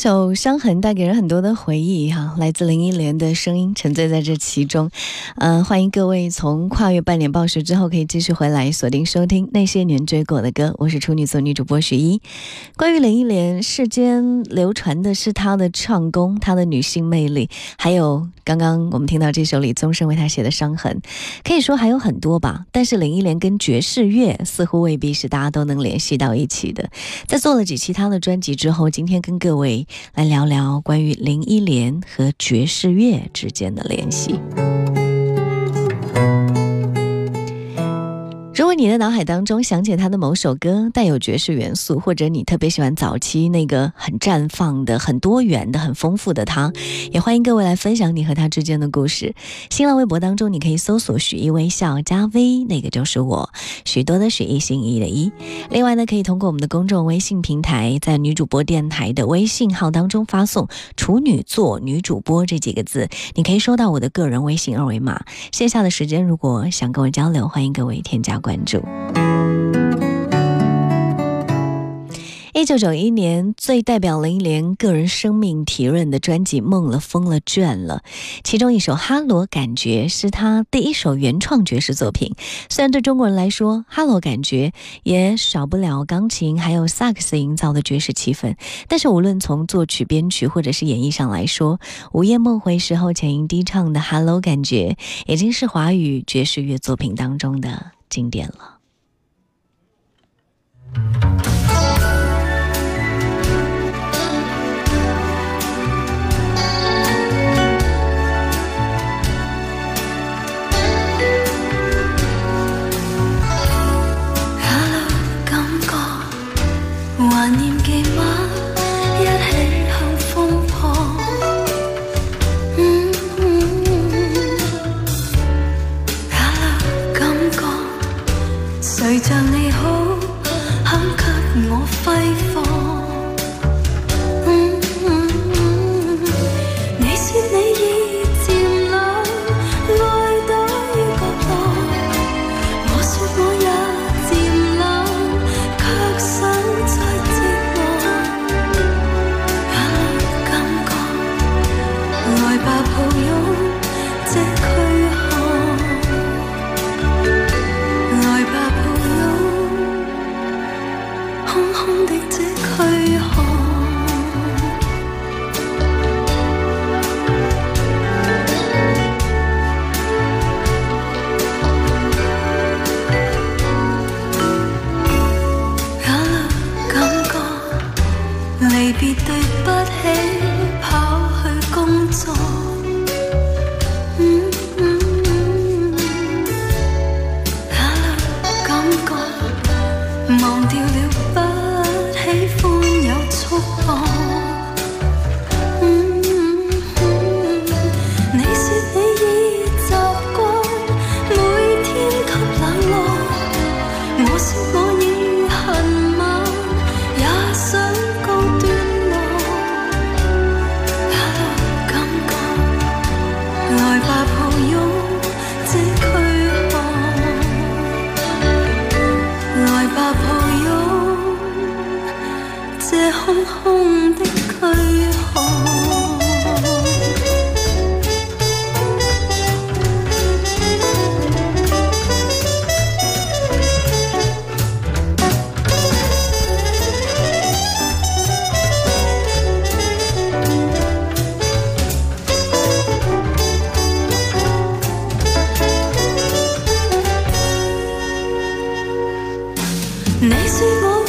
首《伤痕》带给人很多的回忆，哈，来自林忆莲的声音沉醉在这其中。嗯，欢迎各位从跨越半年暴雪之后，可以继续回来锁定收听那些年追过的歌。我是处女座女主播许一。关于林忆莲，世间流传的是她的唱功、她的女性魅力，还有刚刚我们听到这首李宗盛为她写的《伤痕》，可以说还有很多吧。但是林忆莲跟爵士乐似乎未必是大家都能联系到一起的。在做了几期她的专辑之后，今天跟各位。来聊聊关于林忆莲和爵士乐之间的联系。如果你的脑海当中想起他的某首歌带有爵士元素，或者你特别喜欢早期那个很绽放的、很多元的、很丰富的他，也欢迎各位来分享你和他之间的故事。新浪微博当中你可以搜索“许一微笑”加 V，那个就是我，许多的许一心一的一。另外呢，可以通过我们的公众微信平台，在女主播电台的微信号当中发送“处女座女主播”这几个字，你可以收到我的个人微信二维码。线下的时间如果想跟我交流，欢迎各位添加关。关注。一九九一年，最代表林忆莲个人生命体润的专辑《梦了疯了倦了》，其中一首《哈罗感觉》是她第一首原创爵士作品。虽然对中国人来说，《哈罗感觉》也少不了钢琴还有萨克斯营造的爵士气氛，但是无论从作曲、编曲或者是演绎上来说，《午夜梦回时候》浅吟低唱的《哈罗感觉》已经是华语爵士乐作品当中的。经典了。谁像你好肯给我辉煌你是我。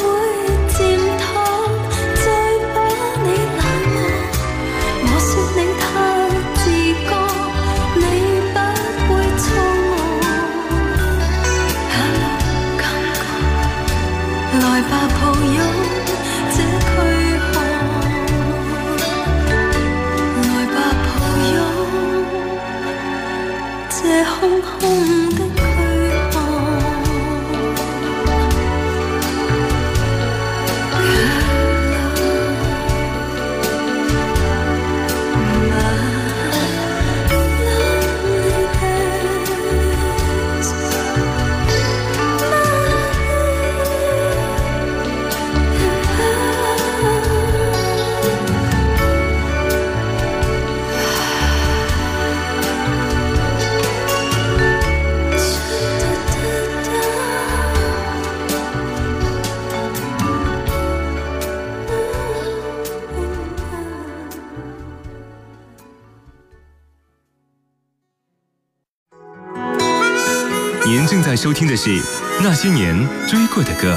听的是《那些年追过的歌》。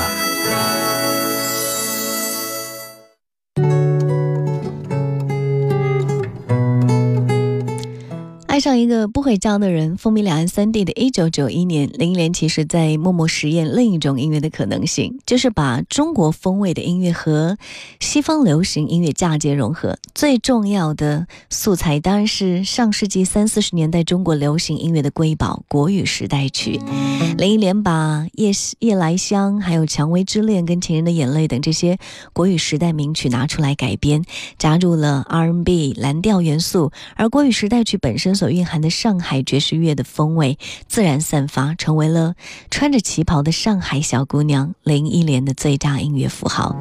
上一个不回家的人，风靡两岸三地的一九九一年，林忆莲其实在默默实验另一种音乐的可能性，就是把中国风味的音乐和西方流行音乐嫁接融合。最重要的素材当然是上世纪三四十年代中国流行音乐的瑰宝——国语时代曲。林忆莲把《夜夜来香》、还有《蔷薇之恋》跟《情人的眼泪》等这些国语时代名曲拿出来改编，加入了 R&B 蓝调元素，而国语时代曲本身所蕴含的上海爵士乐的风味自然散发，成为了穿着旗袍的上海小姑娘林忆莲的最大音乐符号。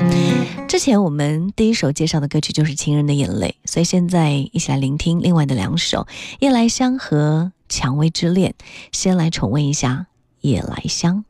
之前我们第一首介绍的歌曲就是《情人的眼泪》，所以现在一起来聆听另外的两首《夜来香》和《蔷薇之恋》。先来重温一下《夜来香》。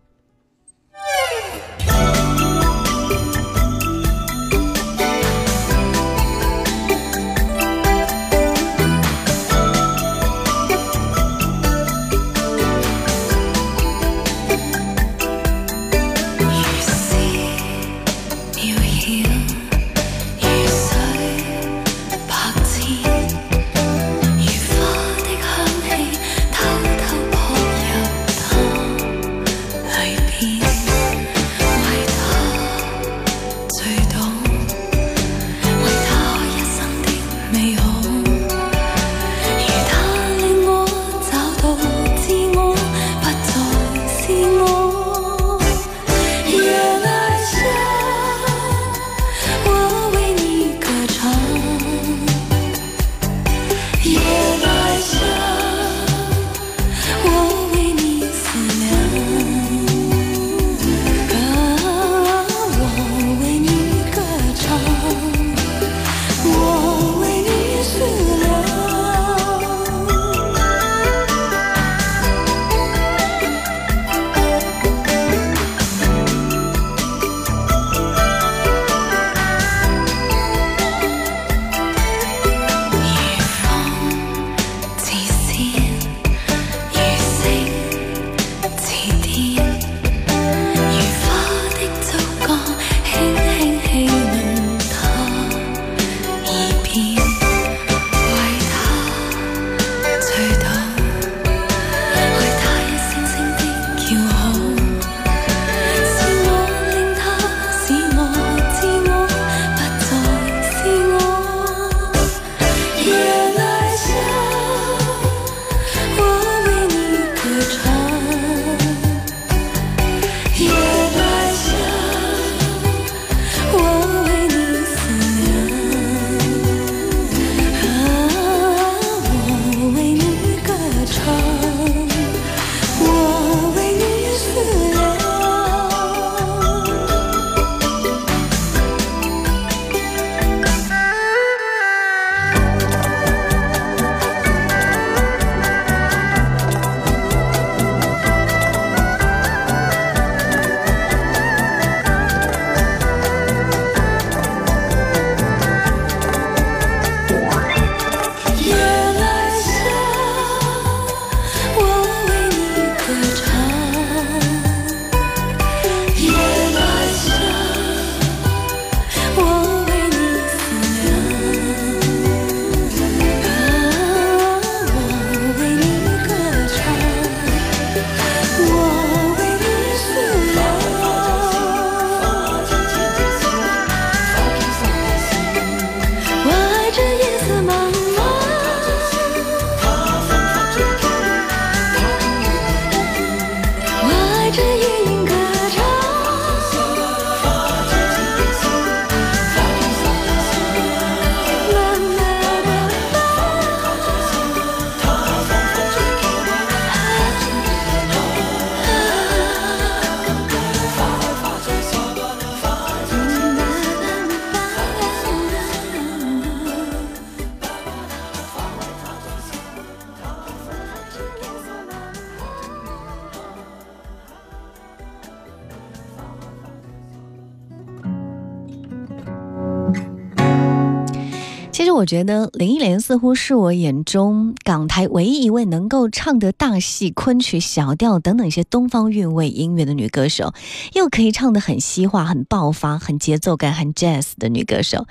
其实我觉得林忆莲似乎是我眼中港台唯一一位能够唱得大戏、昆曲、小调等等一些东方韵味音乐的女歌手，又可以唱得很西化、很爆发、很节奏感、很 jazz 的女歌手，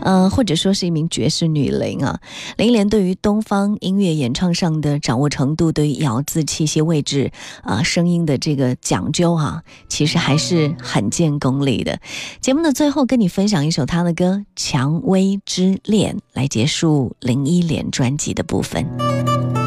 呃，或者说是一名爵士女伶啊。林忆莲对于东方音乐演唱上的掌握程度，对于咬字、气息、位置啊、声音的这个讲究啊，其实还是很见功力的。节目的最后，跟你分享一首她的歌《蔷薇之恋》，来结束林忆莲专辑的部分。